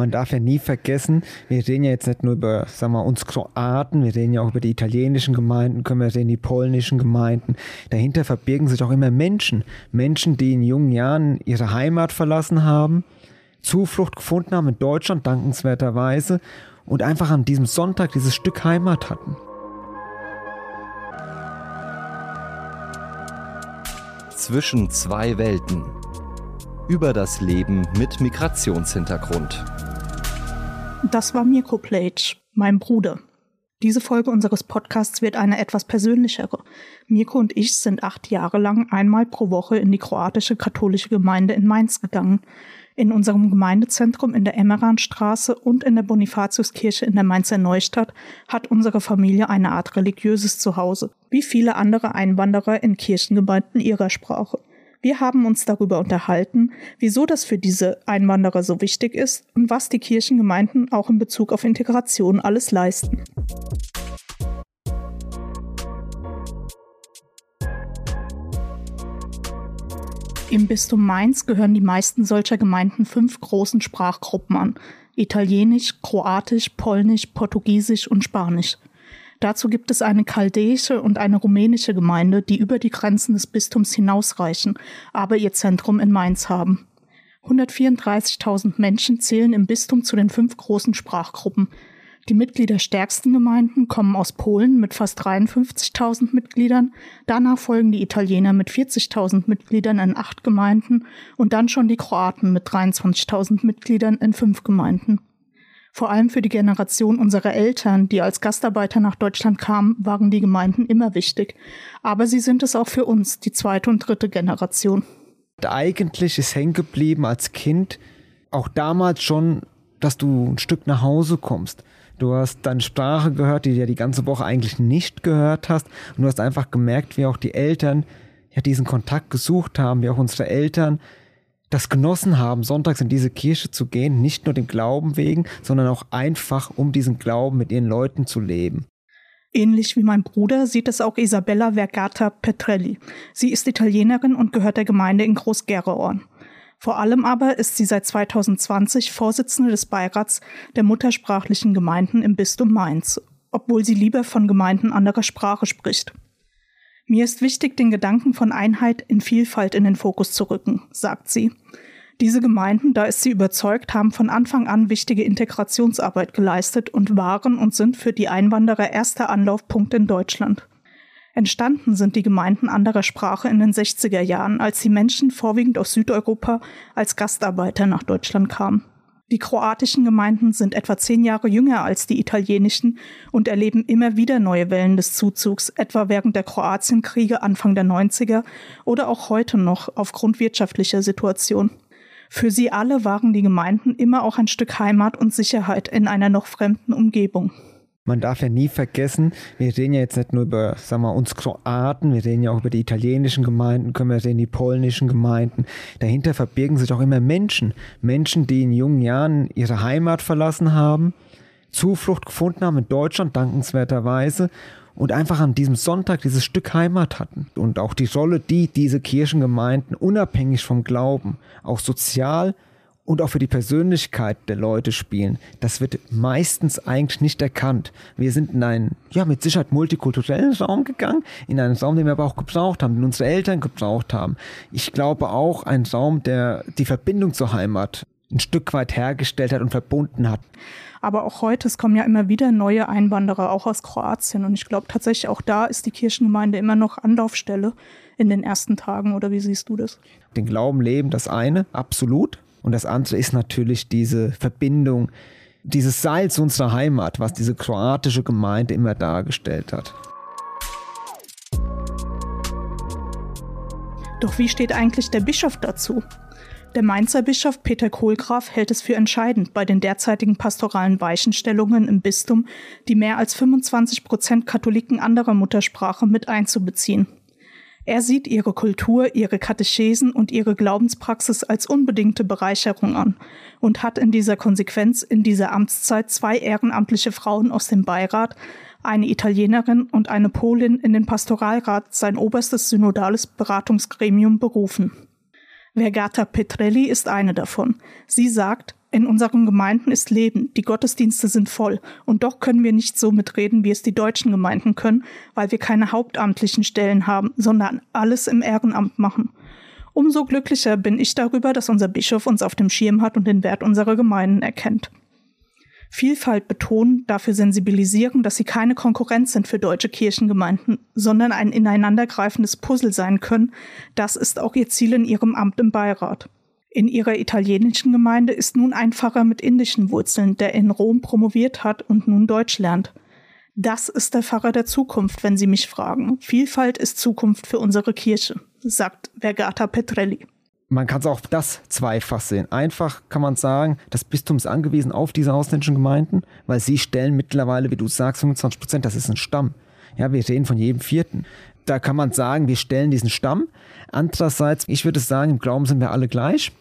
man darf ja nie vergessen, wir reden ja jetzt nicht nur über, sagen wir, uns Kroaten, wir reden ja auch über die italienischen Gemeinden, können wir sehen, die polnischen Gemeinden. Dahinter verbirgen sich auch immer Menschen. Menschen, die in jungen Jahren ihre Heimat verlassen haben, Zuflucht gefunden haben in Deutschland, dankenswerterweise, und einfach an diesem Sonntag dieses Stück Heimat hatten. Zwischen zwei Welten. Über das Leben mit Migrationshintergrund. Das war Mirko Plage, mein Bruder. Diese Folge unseres Podcasts wird eine etwas persönlichere. Mirko und ich sind acht Jahre lang einmal pro Woche in die kroatische katholische Gemeinde in Mainz gegangen. In unserem Gemeindezentrum in der Emmeranstraße und in der Bonifatiuskirche in der Mainzer Neustadt hat unsere Familie eine Art religiöses Zuhause, wie viele andere Einwanderer in Kirchengemeinden ihrer Sprache. Wir haben uns darüber unterhalten, wieso das für diese Einwanderer so wichtig ist und was die Kirchengemeinden auch in Bezug auf Integration alles leisten. Im Bistum Mainz gehören die meisten solcher Gemeinden fünf großen Sprachgruppen an. Italienisch, Kroatisch, Polnisch, Portugiesisch und Spanisch. Dazu gibt es eine chaldäische und eine rumänische Gemeinde, die über die Grenzen des Bistums hinausreichen, aber ihr Zentrum in Mainz haben. 134.000 Menschen zählen im Bistum zu den fünf großen Sprachgruppen. Die mitgliederstärksten Gemeinden kommen aus Polen mit fast 53.000 Mitgliedern, danach folgen die Italiener mit 40.000 Mitgliedern in acht Gemeinden und dann schon die Kroaten mit 23.000 Mitgliedern in fünf Gemeinden. Vor allem für die Generation unserer Eltern, die als Gastarbeiter nach Deutschland kamen, waren die Gemeinden immer wichtig. Aber sie sind es auch für uns, die zweite und dritte Generation. Eigentlich ist hängen geblieben als Kind auch damals schon, dass du ein Stück nach Hause kommst. Du hast deine Sprache gehört, die du ja die ganze Woche eigentlich nicht gehört hast. Und du hast einfach gemerkt, wie auch die Eltern ja diesen Kontakt gesucht haben, wie auch unsere Eltern das genossen haben, sonntags in diese Kirche zu gehen, nicht nur dem Glauben wegen, sondern auch einfach, um diesen Glauben mit ihren Leuten zu leben. Ähnlich wie mein Bruder sieht es auch Isabella Vergata Petrelli. Sie ist Italienerin und gehört der Gemeinde in Groß-Gerreorn. Vor allem aber ist sie seit 2020 Vorsitzende des Beirats der muttersprachlichen Gemeinden im Bistum Mainz, obwohl sie lieber von Gemeinden anderer Sprache spricht. Mir ist wichtig, den Gedanken von Einheit in Vielfalt in den Fokus zu rücken, sagt sie. Diese Gemeinden, da ist sie überzeugt, haben von Anfang an wichtige Integrationsarbeit geleistet und waren und sind für die Einwanderer erster Anlaufpunkt in Deutschland. Entstanden sind die Gemeinden anderer Sprache in den 60er Jahren, als die Menschen vorwiegend aus Südeuropa als Gastarbeiter nach Deutschland kamen. Die kroatischen Gemeinden sind etwa zehn Jahre jünger als die italienischen und erleben immer wieder neue Wellen des Zuzugs, etwa während der Kroatienkriege Anfang der 90er oder auch heute noch aufgrund wirtschaftlicher Situation. Für sie alle waren die Gemeinden immer auch ein Stück Heimat und Sicherheit in einer noch fremden Umgebung man darf ja nie vergessen, wir reden ja jetzt nicht nur über, sagen wir, uns Kroaten, wir reden ja auch über die italienischen Gemeinden, können wir sehen, die polnischen Gemeinden. Dahinter verbirgen sich auch immer Menschen. Menschen, die in jungen Jahren ihre Heimat verlassen haben, Zuflucht gefunden haben in Deutschland, dankenswerterweise, und einfach an diesem Sonntag dieses Stück Heimat hatten. Und auch die Rolle, die diese Kirchengemeinden unabhängig vom Glauben, auch sozial und auch für die Persönlichkeit der Leute spielen, das wird meistens eigentlich nicht erkannt. Wir sind in einen, ja, mit Sicherheit multikulturellen Raum gegangen, in einen Raum, den wir aber auch gebraucht haben, den unsere Eltern gebraucht haben. Ich glaube auch ein Raum, der die Verbindung zur Heimat ein Stück weit hergestellt hat und verbunden hat. Aber auch heute, es kommen ja immer wieder neue Einwanderer, auch aus Kroatien. Und ich glaube tatsächlich, auch da ist die Kirchengemeinde immer noch Anlaufstelle in den ersten Tagen. Oder wie siehst du das? Den Glauben leben, das eine, absolut. Und das andere ist natürlich diese Verbindung, dieses Salz unserer Heimat, was diese kroatische Gemeinde immer dargestellt hat. Doch wie steht eigentlich der Bischof dazu? Der Mainzer Bischof Peter Kohlgraf hält es für entscheidend, bei den derzeitigen pastoralen Weichenstellungen im Bistum die mehr als 25 Prozent Katholiken anderer Muttersprache mit einzubeziehen. Er sieht ihre Kultur, ihre Katechesen und ihre Glaubenspraxis als unbedingte Bereicherung an und hat in dieser Konsequenz in dieser Amtszeit zwei ehrenamtliche Frauen aus dem Beirat, eine Italienerin und eine Polin in den Pastoralrat, sein oberstes synodales Beratungsgremium, berufen. Vergata Petrelli ist eine davon. Sie sagt, In unseren Gemeinden ist Leben, die Gottesdienste sind voll, und doch können wir nicht so mitreden, wie es die deutschen Gemeinden können, weil wir keine hauptamtlichen Stellen haben, sondern alles im Ehrenamt machen. Umso glücklicher bin ich darüber, dass unser Bischof uns auf dem Schirm hat und den Wert unserer Gemeinden erkennt. Vielfalt betonen, dafür sensibilisieren, dass sie keine Konkurrenz sind für deutsche Kirchengemeinden, sondern ein ineinandergreifendes Puzzle sein können, das ist auch ihr Ziel in ihrem Amt im Beirat. In ihrer italienischen Gemeinde ist nun ein Pfarrer mit indischen Wurzeln, der in Rom promoviert hat und nun Deutsch lernt. Das ist der Pfarrer der Zukunft, wenn Sie mich fragen. Vielfalt ist Zukunft für unsere Kirche, sagt Vergata Petrelli man kann es auch das zweifach sehen. Einfach kann man sagen, das Bistum ist angewiesen auf diese ausländischen Gemeinden, weil sie stellen mittlerweile, wie du sagst, 25 Prozent, das ist ein Stamm. Ja, wir reden von jedem Vierten. Da kann man sagen, wir stellen diesen Stamm. Andererseits, ich würde sagen, im Glauben sind wir alle gleich.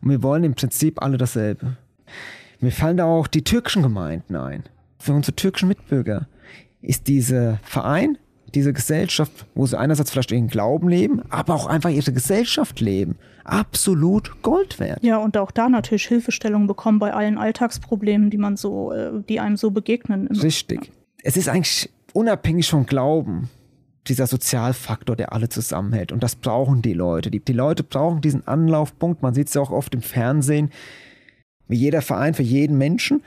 Und wir wollen im Prinzip alle dasselbe. Mir fallen da auch die türkischen Gemeinden ein. Für unsere türkischen Mitbürger ist dieser Verein diese Gesellschaft, wo sie einerseits vielleicht ihren Glauben leben, aber auch einfach ihre Gesellschaft leben, absolut Gold wert. Ja, und auch da natürlich Hilfestellung bekommen bei allen Alltagsproblemen, die man so, äh, die einem so begegnen. Richtig. Ja. Es ist eigentlich unabhängig vom Glauben dieser Sozialfaktor, der alle zusammenhält. Und das brauchen die Leute. Die, die Leute brauchen diesen Anlaufpunkt. Man sieht es ja auch oft im Fernsehen. Wie jeder Verein für jeden Menschen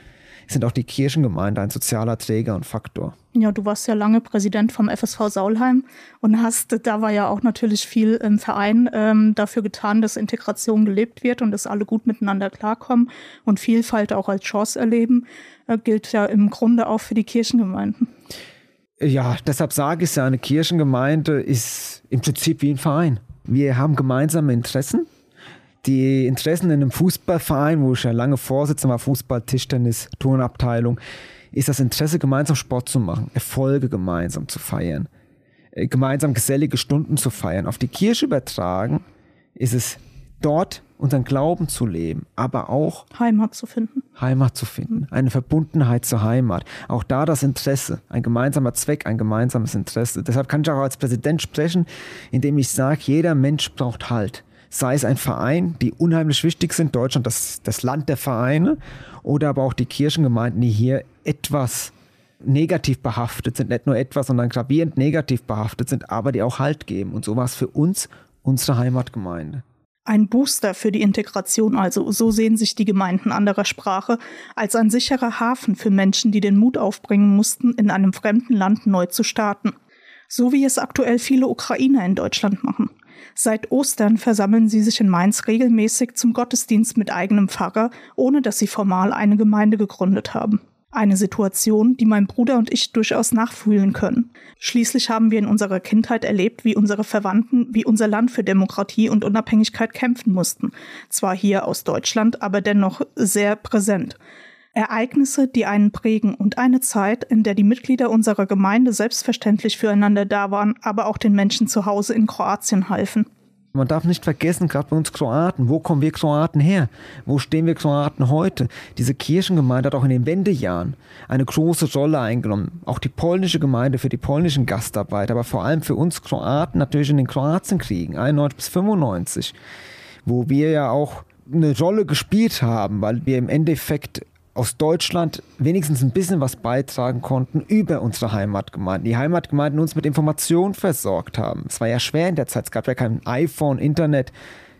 sind auch die Kirchengemeinden ein sozialer Träger und Faktor. Ja, du warst ja lange Präsident vom FSV Saulheim und hast, da war ja auch natürlich viel im Verein ähm, dafür getan, dass Integration gelebt wird und dass alle gut miteinander klarkommen und Vielfalt auch als Chance erleben, äh, gilt ja im Grunde auch für die Kirchengemeinden. Ja, deshalb sage ich ja, eine Kirchengemeinde ist im Prinzip wie ein Verein. Wir haben gemeinsame Interessen. Die Interessen in einem Fußballverein, wo ich ja lange Vorsitzender war, Fußball, Tischtennis, Turnabteilung, ist das Interesse, gemeinsam Sport zu machen, Erfolge gemeinsam zu feiern, äh, gemeinsam gesellige Stunden zu feiern. Auf die Kirche übertragen ist es dort unseren Glauben zu leben, aber auch Heimat zu finden. Heimat zu finden, eine Verbundenheit zur Heimat. Auch da das Interesse, ein gemeinsamer Zweck, ein gemeinsames Interesse. Deshalb kann ich auch als Präsident sprechen, indem ich sage, jeder Mensch braucht Halt sei es ein Verein, die unheimlich wichtig sind, Deutschland das, das Land der Vereine, oder aber auch die Kirchengemeinden, die hier etwas negativ behaftet sind, nicht nur etwas, sondern gravierend negativ behaftet sind, aber die auch Halt geben. Und so war es für uns unsere Heimatgemeinde. Ein Booster für die Integration also, so sehen sich die Gemeinden anderer Sprache, als ein sicherer Hafen für Menschen, die den Mut aufbringen mussten, in einem fremden Land neu zu starten. So wie es aktuell viele Ukrainer in Deutschland machen. Seit Ostern versammeln sie sich in Mainz regelmäßig zum Gottesdienst mit eigenem Pfarrer, ohne dass sie formal eine Gemeinde gegründet haben. Eine Situation, die mein Bruder und ich durchaus nachfühlen können. Schließlich haben wir in unserer Kindheit erlebt, wie unsere Verwandten, wie unser Land für Demokratie und Unabhängigkeit kämpfen mussten. Zwar hier aus Deutschland, aber dennoch sehr präsent. Ereignisse, die einen prägen und eine Zeit, in der die Mitglieder unserer Gemeinde selbstverständlich füreinander da waren, aber auch den Menschen zu Hause in Kroatien halfen. Man darf nicht vergessen, gerade bei uns Kroaten, wo kommen wir Kroaten her? Wo stehen wir Kroaten heute? Diese Kirchengemeinde hat auch in den Wendejahren eine große Rolle eingenommen. Auch die polnische Gemeinde für die polnischen Gastarbeiter, aber vor allem für uns Kroaten natürlich in den Kroatienkriegen, 91 bis 95, wo wir ja auch eine Rolle gespielt haben, weil wir im Endeffekt aus Deutschland wenigstens ein bisschen was beitragen konnten über unsere Heimatgemeinden. Die Heimatgemeinden uns mit Informationen versorgt haben. Es war ja schwer in der Zeit. Es gab ja kein iPhone, Internet,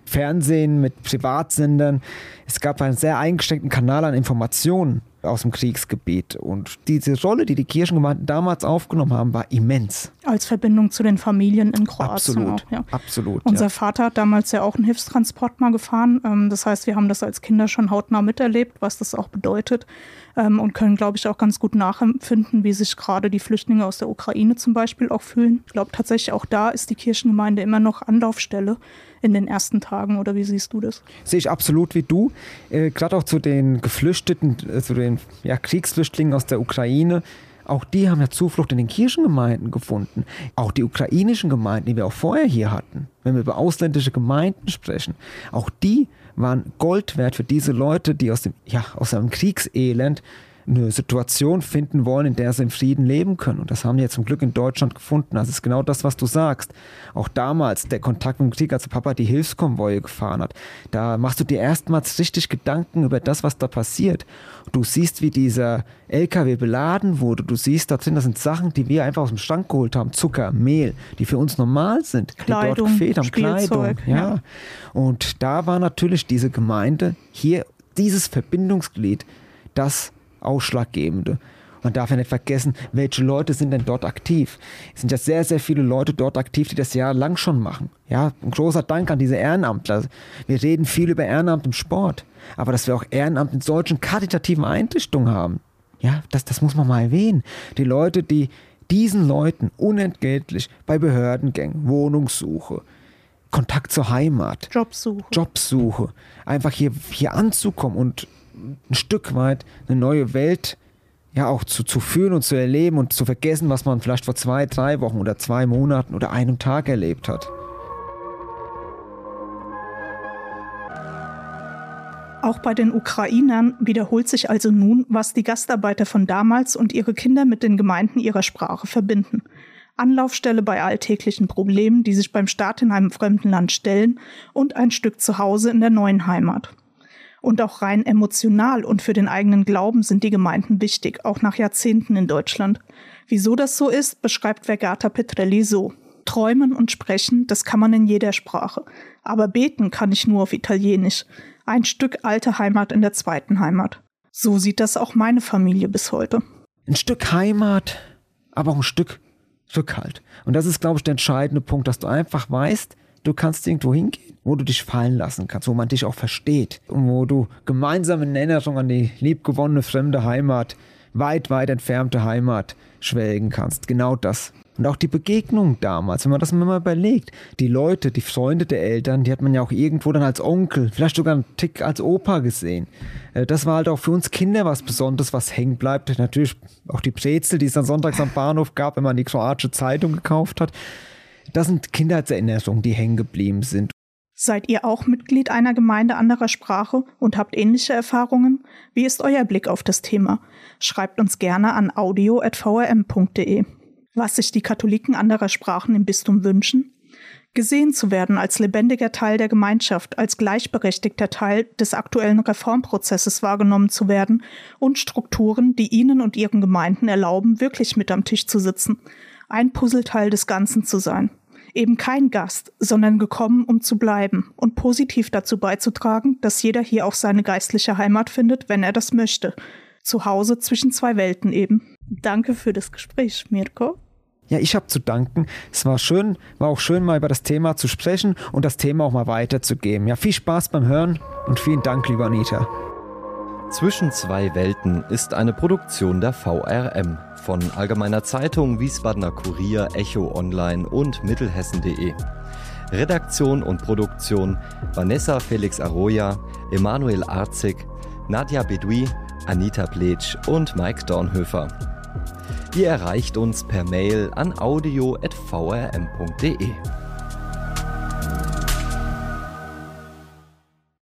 Fernsehen mit Privatsendern. Es gab einen sehr eingeschränkten Kanal an Informationen aus dem Kriegsgebiet. Und diese Rolle, die die Kirchengemeinden damals aufgenommen haben, war immens. Als Verbindung zu den Familien in Kroatien. Absolut, auch, ja. absolut. Unser ja. Vater hat damals ja auch einen Hilfstransport mal gefahren. Ähm, das heißt, wir haben das als Kinder schon hautnah miterlebt, was das auch bedeutet. Ähm, und können, glaube ich, auch ganz gut nachempfinden, wie sich gerade die Flüchtlinge aus der Ukraine zum Beispiel auch fühlen. Ich glaube tatsächlich, auch da ist die Kirchengemeinde immer noch Anlaufstelle in den ersten Tagen oder wie siehst du das? Sehe ich absolut wie du. Äh, Gerade auch zu den Geflüchteten, äh, zu den ja, Kriegsflüchtlingen aus der Ukraine. Auch die haben ja Zuflucht in den Kirchengemeinden gefunden. Auch die ukrainischen Gemeinden, die wir auch vorher hier hatten, wenn wir über ausländische Gemeinden sprechen, auch die waren Gold wert für diese Leute, die aus dem, ja, aus einem Kriegselend eine Situation finden wollen, in der sie im Frieden leben können. Und das haben die ja zum Glück in Deutschland gefunden. Das ist genau das, was du sagst. Auch damals, der Kontakt mit dem Krieg, als Papa die Hilfskonvoje gefahren hat, da machst du dir erstmals richtig Gedanken über das, was da passiert. Du siehst, wie dieser LKW beladen wurde. Du siehst da drin, das sind Sachen, die wir einfach aus dem Schrank geholt haben. Zucker, Mehl, die für uns normal sind. Kleidung, die dort gefehlt haben. Kleidung. Ja. ja. Und da war natürlich diese Gemeinde hier, dieses Verbindungsglied, das Ausschlaggebende. Man darf ja nicht vergessen, welche Leute sind denn dort aktiv. Es sind ja sehr, sehr viele Leute dort aktiv, die das jahrelang schon machen. Ja, ein großer Dank an diese Ehrenamtler. Wir reden viel über Ehrenamt im Sport, aber dass wir auch Ehrenamt in solchen karitativen Einrichtungen haben, ja, das, das muss man mal erwähnen. Die Leute, die diesen Leuten unentgeltlich bei Behördengängen, Wohnungssuche, Kontakt zur Heimat, Jobsuche, Jobsuche einfach hier, hier anzukommen und ein Stück weit eine neue Welt ja auch zu, zu fühlen und zu erleben und zu vergessen, was man vielleicht vor zwei, drei Wochen oder zwei Monaten oder einem Tag erlebt hat. Auch bei den Ukrainern wiederholt sich also nun, was die Gastarbeiter von damals und ihre Kinder mit den Gemeinden ihrer Sprache verbinden. Anlaufstelle bei alltäglichen Problemen, die sich beim Start in einem fremden Land stellen und ein Stück Zuhause in der neuen Heimat. Und auch rein emotional und für den eigenen Glauben sind die Gemeinden wichtig, auch nach Jahrzehnten in Deutschland. Wieso das so ist, beschreibt Vergata Petrelli so. Träumen und sprechen, das kann man in jeder Sprache. Aber beten kann ich nur auf Italienisch. Ein Stück alte Heimat in der zweiten Heimat. So sieht das auch meine Familie bis heute. Ein Stück Heimat, aber auch ein Stück Rückhalt. Und das ist, glaube ich, der entscheidende Punkt, dass du einfach weißt, du kannst irgendwo hingehen, wo du dich fallen lassen kannst, wo man dich auch versteht und wo du gemeinsam in Erinnerung an die liebgewonnene fremde Heimat, weit, weit entfernte Heimat schwelgen kannst. Genau das. Und auch die Begegnung damals, wenn man das mal überlegt, die Leute, die Freunde der Eltern, die hat man ja auch irgendwo dann als Onkel, vielleicht sogar einen Tick als Opa gesehen. Äh, das war halt auch für uns Kinder was Besonderes, was hängen bleibt. Natürlich auch die Brezel, die es dann sonntags am Bahnhof gab, wenn man die kroatische Zeitung gekauft hat. Das sind Kindheitserinnerungen, die hängen geblieben sind. Seid ihr auch Mitglied einer Gemeinde anderer Sprache und habt ähnliche Erfahrungen? Wie ist euer Blick auf das Thema? Schreibt uns gerne an audio.vrm.de. Was sich die Katholiken anderer Sprachen im Bistum wünschen? Gesehen zu werden als lebendiger Teil der Gemeinschaft, als gleichberechtigter Teil des aktuellen Reformprozesses wahrgenommen zu werden und Strukturen, die ihnen und ihren Gemeinden erlauben, wirklich mit am Tisch zu sitzen, ein Puzzleteil des Ganzen zu sein eben kein Gast, sondern gekommen, um zu bleiben und positiv dazu beizutragen, dass jeder hier auch seine geistliche Heimat findet, wenn er das möchte. Zu Hause zwischen zwei Welten eben. Danke für das Gespräch, Mirko. Ja, ich habe zu danken. Es war schön, war auch schön, mal über das Thema zu sprechen und das Thema auch mal weiterzugeben. Ja, viel Spaß beim Hören und vielen Dank, lieber Anita. Zwischen zwei Welten ist eine Produktion der VRM von Allgemeiner Zeitung, Wiesbadener Kurier, Echo Online und Mittelhessen.de. Redaktion und Produktion Vanessa Felix Arroya, Emanuel Arzig, Nadja Bedui, Anita Pletsch und Mike Dornhöfer. Ihr erreicht uns per Mail an audio.vrm.de.